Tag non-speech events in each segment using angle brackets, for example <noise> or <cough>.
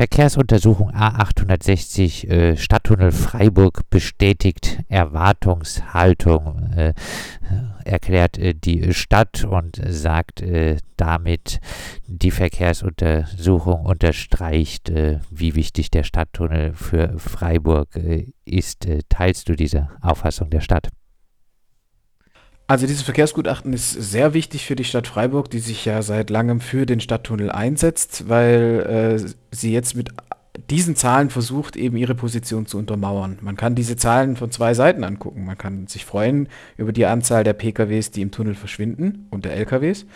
Verkehrsuntersuchung A860 äh, Stadttunnel Freiburg bestätigt Erwartungshaltung, äh, erklärt äh, die Stadt und sagt äh, damit, die Verkehrsuntersuchung unterstreicht, äh, wie wichtig der Stadttunnel für Freiburg äh, ist. teilst du diese Auffassung der Stadt? Also dieses Verkehrsgutachten ist sehr wichtig für die Stadt Freiburg, die sich ja seit langem für den Stadttunnel einsetzt, weil äh, sie jetzt mit diesen Zahlen versucht, eben ihre Position zu untermauern. Man kann diese Zahlen von zwei Seiten angucken. Man kann sich freuen über die Anzahl der PKWs, die im Tunnel verschwinden und der LKWs.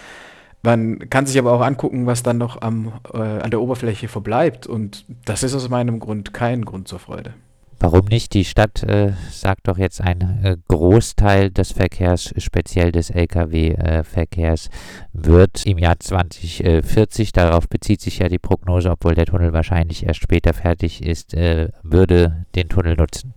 Man kann sich aber auch angucken, was dann noch am, äh, an der Oberfläche verbleibt. Und das ist aus meinem Grund kein Grund zur Freude. Warum nicht? Die Stadt äh, sagt doch jetzt, ein äh, Großteil des Verkehrs, speziell des Lkw-Verkehrs, äh, wird im Jahr 2040, darauf bezieht sich ja die Prognose, obwohl der Tunnel wahrscheinlich erst später fertig ist, äh, würde den Tunnel nutzen.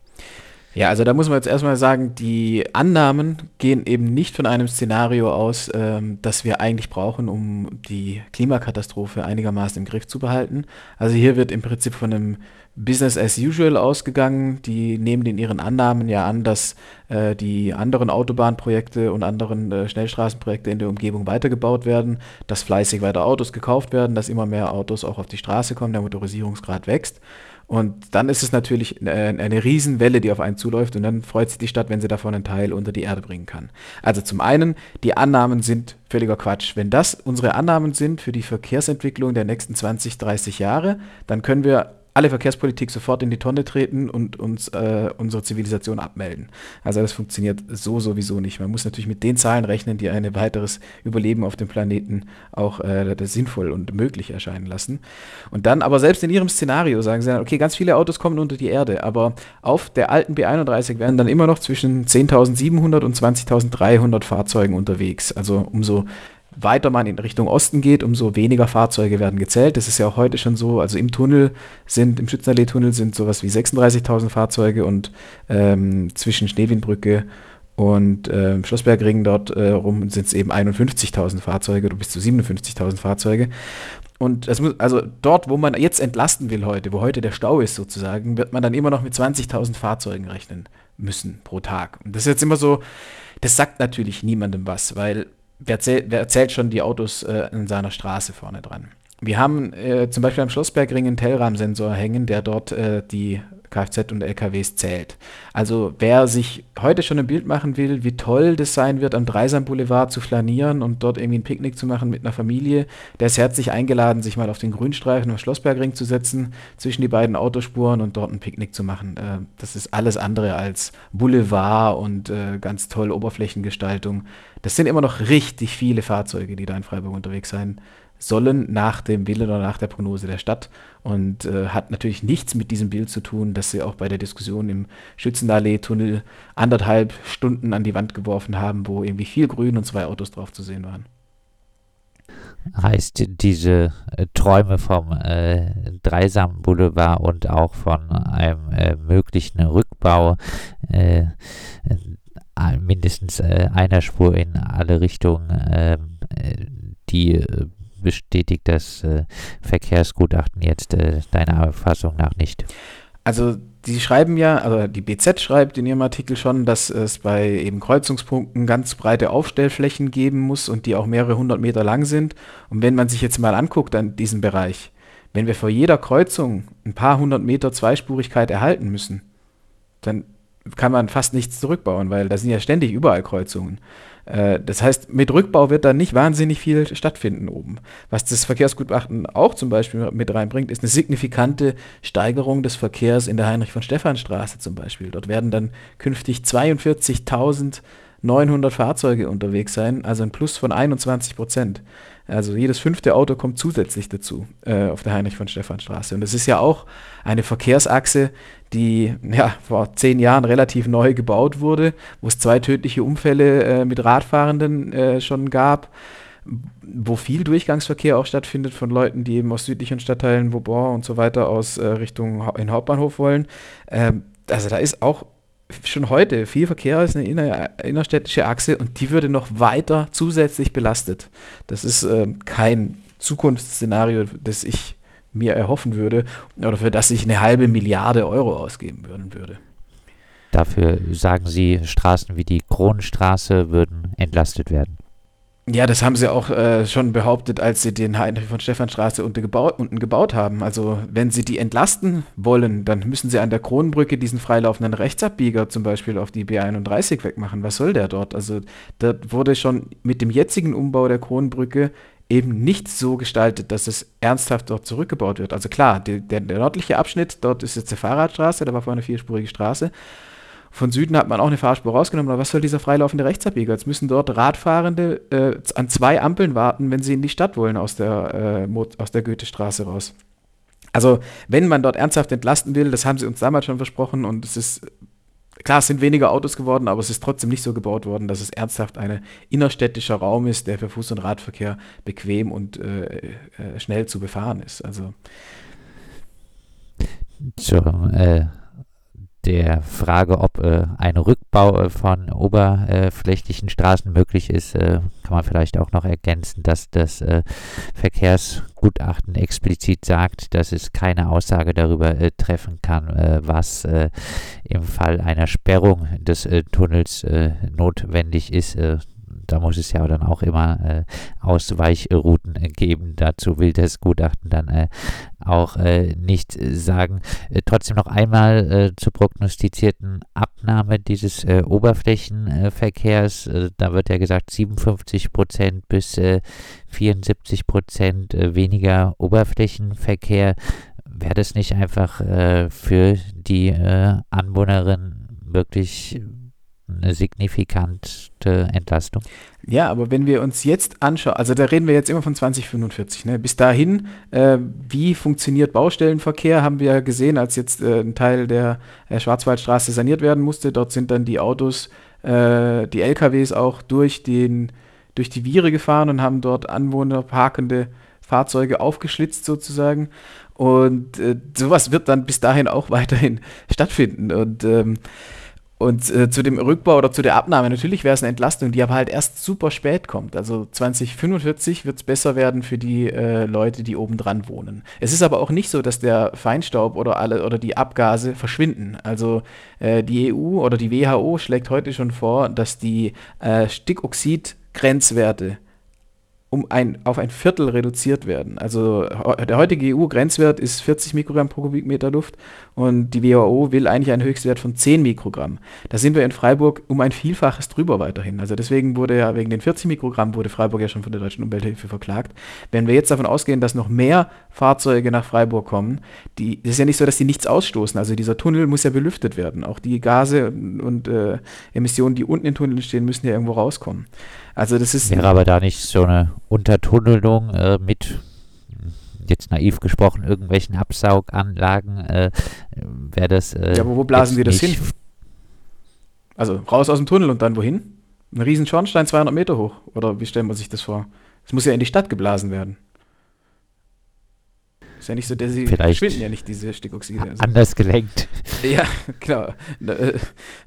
Ja, also da muss man jetzt erstmal sagen, die Annahmen gehen eben nicht von einem Szenario aus, ähm, das wir eigentlich brauchen, um die Klimakatastrophe einigermaßen im Griff zu behalten. Also hier wird im Prinzip von einem Business as usual ausgegangen. Die nehmen in ihren Annahmen ja an, dass äh, die anderen Autobahnprojekte und anderen äh, Schnellstraßenprojekte in der Umgebung weitergebaut werden, dass fleißig weiter Autos gekauft werden, dass immer mehr Autos auch auf die Straße kommen, der Motorisierungsgrad wächst. Und dann ist es natürlich eine, eine Riesenwelle, die auf einen zuläuft und dann freut sich die Stadt, wenn sie davon einen Teil unter die Erde bringen kann. Also zum einen, die Annahmen sind völliger Quatsch. Wenn das unsere Annahmen sind für die Verkehrsentwicklung der nächsten 20, 30 Jahre, dann können wir alle Verkehrspolitik sofort in die Tonne treten und uns äh, unsere Zivilisation abmelden. Also das funktioniert so sowieso nicht. Man muss natürlich mit den Zahlen rechnen, die ein weiteres Überleben auf dem Planeten auch äh, sinnvoll und möglich erscheinen lassen. Und dann aber selbst in ihrem Szenario sagen sie dann, okay, ganz viele Autos kommen unter die Erde, aber auf der alten B31 werden dann immer noch zwischen 10.700 und 20.300 Fahrzeugen unterwegs. Also umso weiter man in Richtung Osten geht, umso weniger Fahrzeuge werden gezählt. Das ist ja auch heute schon so. Also im Tunnel sind, im Schützenallee-Tunnel sind sowas wie 36.000 Fahrzeuge und ähm, zwischen Schneewindbrücke und äh, Schlossbergring dort äh, rum sind es eben 51.000 Fahrzeuge oder bis zu 57.000 Fahrzeuge. Und das muss, also dort, wo man jetzt entlasten will heute, wo heute der Stau ist sozusagen, wird man dann immer noch mit 20.000 Fahrzeugen rechnen müssen pro Tag. Und das ist jetzt immer so, das sagt natürlich niemandem was, weil wer, zählt, wer zählt schon die Autos äh, in seiner Straße vorne dran? Wir haben äh, zum Beispiel am Schlossbergring einen Tellrahmsensor hängen, der dort äh, die Kfz und LKWs zählt. Also wer sich heute schon ein Bild machen will, wie toll das sein wird, am Dreisam Boulevard zu flanieren und dort irgendwie ein Picknick zu machen mit einer Familie, der ist herzlich eingeladen, sich mal auf den Grünstreifen am Schlossbergring zu setzen, zwischen die beiden Autospuren und dort ein Picknick zu machen. Äh, das ist alles andere als Boulevard und äh, ganz toll Oberflächengestaltung. Das sind immer noch richtig viele Fahrzeuge, die da in Freiburg unterwegs sein sollen nach dem Willen oder nach der Prognose der Stadt und äh, hat natürlich nichts mit diesem Bild zu tun, dass sie auch bei der Diskussion im Schützenallee-Tunnel anderthalb Stunden an die Wand geworfen haben, wo irgendwie viel Grün und zwei Autos drauf zu sehen waren. Heißt diese äh, Träume vom äh, Dreisam Boulevard und auch von einem äh, möglichen Rückbau äh, äh, mindestens einer Spur in alle Richtungen, ähm, die bestätigt das äh, Verkehrsgutachten jetzt äh, deiner Auffassung nach nicht? Also die schreiben ja, also die BZ schreibt in ihrem Artikel schon, dass es bei eben Kreuzungspunkten ganz breite Aufstellflächen geben muss und die auch mehrere hundert Meter lang sind. Und wenn man sich jetzt mal anguckt an diesem Bereich, wenn wir vor jeder Kreuzung ein paar hundert Meter Zweispurigkeit erhalten müssen, dann kann man fast nichts zurückbauen, weil da sind ja ständig überall Kreuzungen. Äh, das heißt, mit Rückbau wird da nicht wahnsinnig viel stattfinden oben. Was das Verkehrsgutachten auch zum Beispiel mit reinbringt, ist eine signifikante Steigerung des Verkehrs in der Heinrich-von-Stephan-Straße zum Beispiel. Dort werden dann künftig 42.900 Fahrzeuge unterwegs sein, also ein Plus von 21 Prozent. Also jedes fünfte Auto kommt zusätzlich dazu äh, auf der Heinrich von Stephan Straße. Und das ist ja auch eine Verkehrsachse, die ja vor zehn Jahren relativ neu gebaut wurde, wo es zwei tödliche Unfälle äh, mit Radfahrenden äh, schon gab, wo viel Durchgangsverkehr auch stattfindet von Leuten, die eben aus südlichen Stadtteilen, Vauban und so weiter aus äh, Richtung ha in Hauptbahnhof wollen. Ähm, also da ist auch schon heute viel Verkehr ist eine inner, innerstädtische Achse und die würde noch weiter zusätzlich belastet. Das ist äh, kein Zukunftsszenario, das ich mir erhoffen würde oder für das ich eine halbe Milliarde Euro ausgeben würden würde. Dafür sagen Sie, Straßen wie die Kronenstraße würden entlastet werden. Ja, das haben sie auch äh, schon behauptet, als sie den Heinrich von Stephanstraße unten gebaut, unten gebaut haben. Also wenn sie die entlasten wollen, dann müssen sie an der Kronenbrücke diesen freilaufenden Rechtsabbieger zum Beispiel auf die B31 wegmachen. Was soll der dort? Also da wurde schon mit dem jetzigen Umbau der Kronenbrücke eben nicht so gestaltet, dass es ernsthaft dort zurückgebaut wird. Also klar, die, der, der nördliche Abschnitt, dort ist jetzt eine Fahrradstraße, da war vorher eine vierspurige Straße. Von Süden hat man auch eine Fahrspur rausgenommen, aber was soll dieser freilaufende Rechtsabbieger? Jetzt müssen dort Radfahrende äh, an zwei Ampeln warten, wenn sie in die Stadt wollen aus der, äh, der Goethestraße raus. Also, wenn man dort ernsthaft entlasten will, das haben sie uns damals schon versprochen und es ist, klar, es sind weniger Autos geworden, aber es ist trotzdem nicht so gebaut worden, dass es ernsthaft ein innerstädtischer Raum ist, der für Fuß- und Radverkehr bequem und äh, äh schnell zu befahren ist. Also. So, äh, der Frage, ob äh, ein Rückbau äh, von oberflächlichen Straßen möglich ist, äh, kann man vielleicht auch noch ergänzen, dass das äh, Verkehrsgutachten explizit sagt, dass es keine Aussage darüber äh, treffen kann, was im Fall einer Sperrung des Tunnels notwendig ist da muss es ja dann auch immer äh, Ausweichrouten äh, geben. Dazu will das Gutachten dann äh, auch äh, nicht sagen. Äh, trotzdem noch einmal äh, zur prognostizierten Abnahme dieses Oberflächenverkehrs. da wird ja gesagt, 57 Prozent bis 74 Prozent weniger Oberflächenverkehr. Wäre das nicht einfach für die Anwohnerin wirklich eine signifikante Entlastung. Ja, aber wenn wir uns jetzt anschauen, also da reden wir jetzt immer von 2045, ne? bis dahin, äh, wie funktioniert Baustellenverkehr, haben wir gesehen, als jetzt äh, ein Teil der äh, Schwarzwaldstraße saniert werden musste. Dort sind dann die Autos, äh, die LKWs auch durch, den, durch die Viere gefahren und haben dort Anwohner parkende Fahrzeuge aufgeschlitzt sozusagen. Und äh, sowas wird dann bis dahin auch <laughs> weiterhin stattfinden. Und ähm, und äh, zu dem Rückbau oder zu der Abnahme, natürlich wäre es eine Entlastung, die aber halt erst super spät kommt. Also 2045 wird es besser werden für die äh, Leute, die oben dran wohnen. Es ist aber auch nicht so, dass der Feinstaub oder alle oder die Abgase verschwinden. Also äh, die EU oder die WHO schlägt heute schon vor, dass die äh, Stickoxid-Grenzwerte um ein, auf ein Viertel reduziert werden. Also der heutige EU-Grenzwert ist 40 Mikrogramm pro Kubikmeter Luft und die WHO will eigentlich einen Höchstwert von 10 Mikrogramm. Da sind wir in Freiburg um ein Vielfaches drüber weiterhin. Also deswegen wurde ja wegen den 40 Mikrogramm wurde Freiburg ja schon von der Deutschen Umwelthilfe verklagt. Wenn wir jetzt davon ausgehen, dass noch mehr Fahrzeuge nach Freiburg kommen, die, es ist ja nicht so, dass die nichts ausstoßen. Also dieser Tunnel muss ja belüftet werden. Auch die Gase und äh, Emissionen, die unten im Tunnel stehen, müssen ja irgendwo rauskommen. Also das ist. Wäre aber da nicht so eine Untertunnelung äh, mit jetzt naiv gesprochen, irgendwelchen Absauganlagen, äh, wäre das. Äh, ja, aber wo blasen wir das hin? Also raus aus dem Tunnel und dann wohin? Ein riesen Schornstein 200 Meter hoch? Oder wie stellt man sich das vor? Es muss ja in die Stadt geblasen werden. Ist ja nicht so, der sie Vielleicht verschwinden ja nicht, diese Stickoxide. Also. Anders gelenkt. <laughs> Ja, genau. Äh,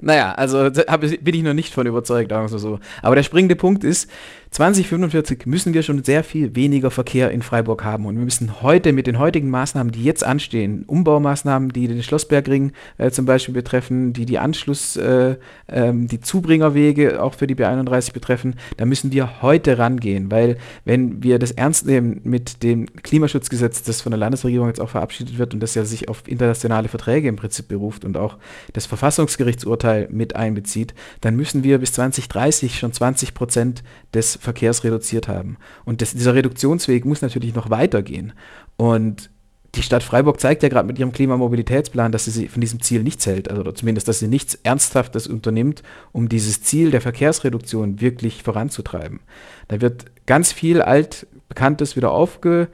naja, also bin ich noch nicht von überzeugt, sagen wir so. Aber der springende Punkt ist, 2045 müssen wir schon sehr viel weniger Verkehr in Freiburg haben. Und wir müssen heute mit den heutigen Maßnahmen, die jetzt anstehen, Umbaumaßnahmen, die den Schlossbergring äh, zum Beispiel betreffen, die die Anschluss, äh, ähm, die Zubringerwege auch für die B31 betreffen, da müssen wir heute rangehen. Weil wenn wir das ernst nehmen mit dem Klimaschutzgesetz, das von der Landesregierung jetzt auch verabschiedet wird und das ja sich auf internationale Verträge im Prinzip beruft und auch das Verfassungsgerichtsurteil mit einbezieht, dann müssen wir bis 2030 schon 20 Prozent des Verkehrs reduziert haben. Und das, dieser Reduktionsweg muss natürlich noch weitergehen. Und die Stadt Freiburg zeigt ja gerade mit ihrem Klimamobilitätsplan, dass sie von diesem Ziel nichts hält, also zumindest, dass sie nichts Ernsthaftes unternimmt, um dieses Ziel der Verkehrsreduktion wirklich voranzutreiben. Da wird ganz viel altbekanntes wieder aufge,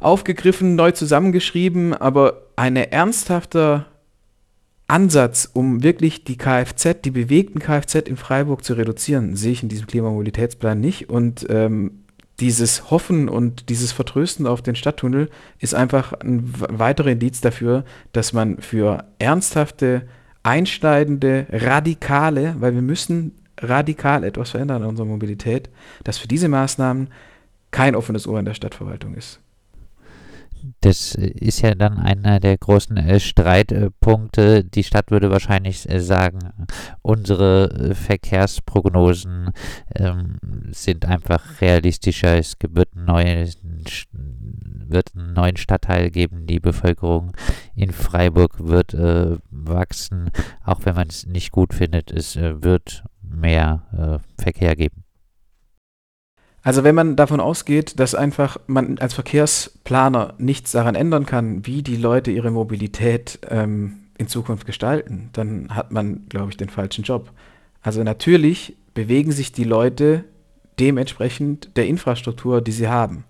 aufgegriffen, neu zusammengeschrieben, aber eine ernsthafte Ansatz, um wirklich die Kfz, die bewegten Kfz in Freiburg zu reduzieren, sehe ich in diesem Klimamobilitätsplan nicht. Und ähm, dieses Hoffen und dieses Vertrösten auf den Stadttunnel ist einfach ein weiterer Indiz dafür, dass man für ernsthafte, einschneidende, radikale, weil wir müssen radikal etwas verändern an unserer Mobilität, dass für diese Maßnahmen kein offenes Ohr in der Stadtverwaltung ist. Das ist ja dann einer der großen äh, Streitpunkte. Die Stadt würde wahrscheinlich äh, sagen, unsere äh, Verkehrsprognosen ähm, sind einfach realistischer. Es wird, neue, wird einen neuen Stadtteil geben. Die Bevölkerung in Freiburg wird wachsen, auch wenn man es nicht gut findet. Es wird mehr Verkehr geben. Also wenn man davon ausgeht, dass einfach man als Verkehrsplaner nichts daran ändern kann, wie die Leute ihre Mobilität ähm, in Zukunft gestalten, dann hat man, glaube ich, den falschen Job. Also natürlich bewegen sich die Leute dementsprechend der Infrastruktur, die sie haben.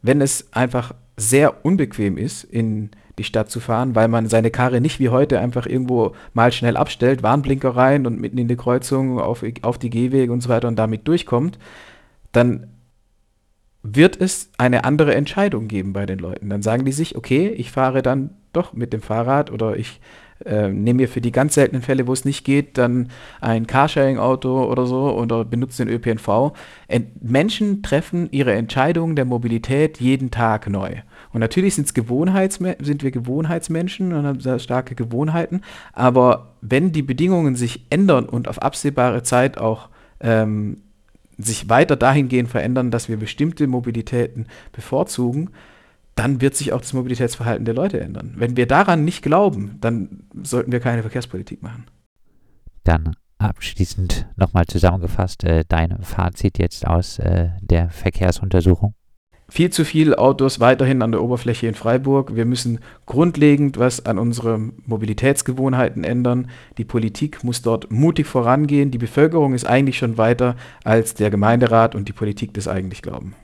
Wenn es einfach sehr unbequem ist, in die Stadt zu fahren, weil man seine Karre nicht wie heute einfach irgendwo mal schnell abstellt, Warnblinker rein und mitten in die Kreuzung auf, auf die Gehwege und so weiter und damit durchkommt, dann wird es eine andere Entscheidung geben bei den Leuten. Dann sagen die sich, okay, ich fahre dann doch mit dem Fahrrad oder ich äh, nehme mir für die ganz seltenen Fälle, wo es nicht geht, dann ein Carsharing-Auto oder so oder benutze den ÖPNV. Ent Menschen treffen ihre Entscheidungen der Mobilität jeden Tag neu. Und natürlich sind wir Gewohnheitsmenschen und haben sehr starke Gewohnheiten, aber wenn die Bedingungen sich ändern und auf absehbare Zeit auch ähm, sich weiter dahingehend verändern, dass wir bestimmte Mobilitäten bevorzugen, dann wird sich auch das Mobilitätsverhalten der Leute ändern. Wenn wir daran nicht glauben, dann sollten wir keine Verkehrspolitik machen. Dann abschließend nochmal zusammengefasst, äh, dein Fazit jetzt aus äh, der Verkehrsuntersuchung viel zu viele Autos weiterhin an der Oberfläche in Freiburg. Wir müssen grundlegend was an unseren Mobilitätsgewohnheiten ändern. Die Politik muss dort mutig vorangehen. Die Bevölkerung ist eigentlich schon weiter, als der Gemeinderat und die Politik das eigentlich glauben.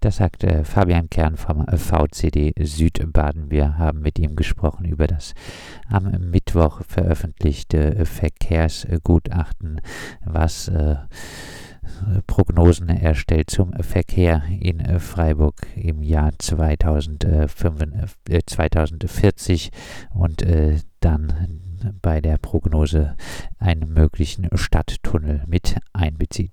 Das sagt Fabian Kern vom VCD Südbaden. Wir haben mit ihm gesprochen über das am Mittwoch veröffentlichte Verkehrsgutachten, was äh, Prognosen erstellt zum Verkehr in äh, Freiburg im Jahr 2040 äh, und äh, dann bei der Prognose einen möglichen Stadttunnel mit einbezieht.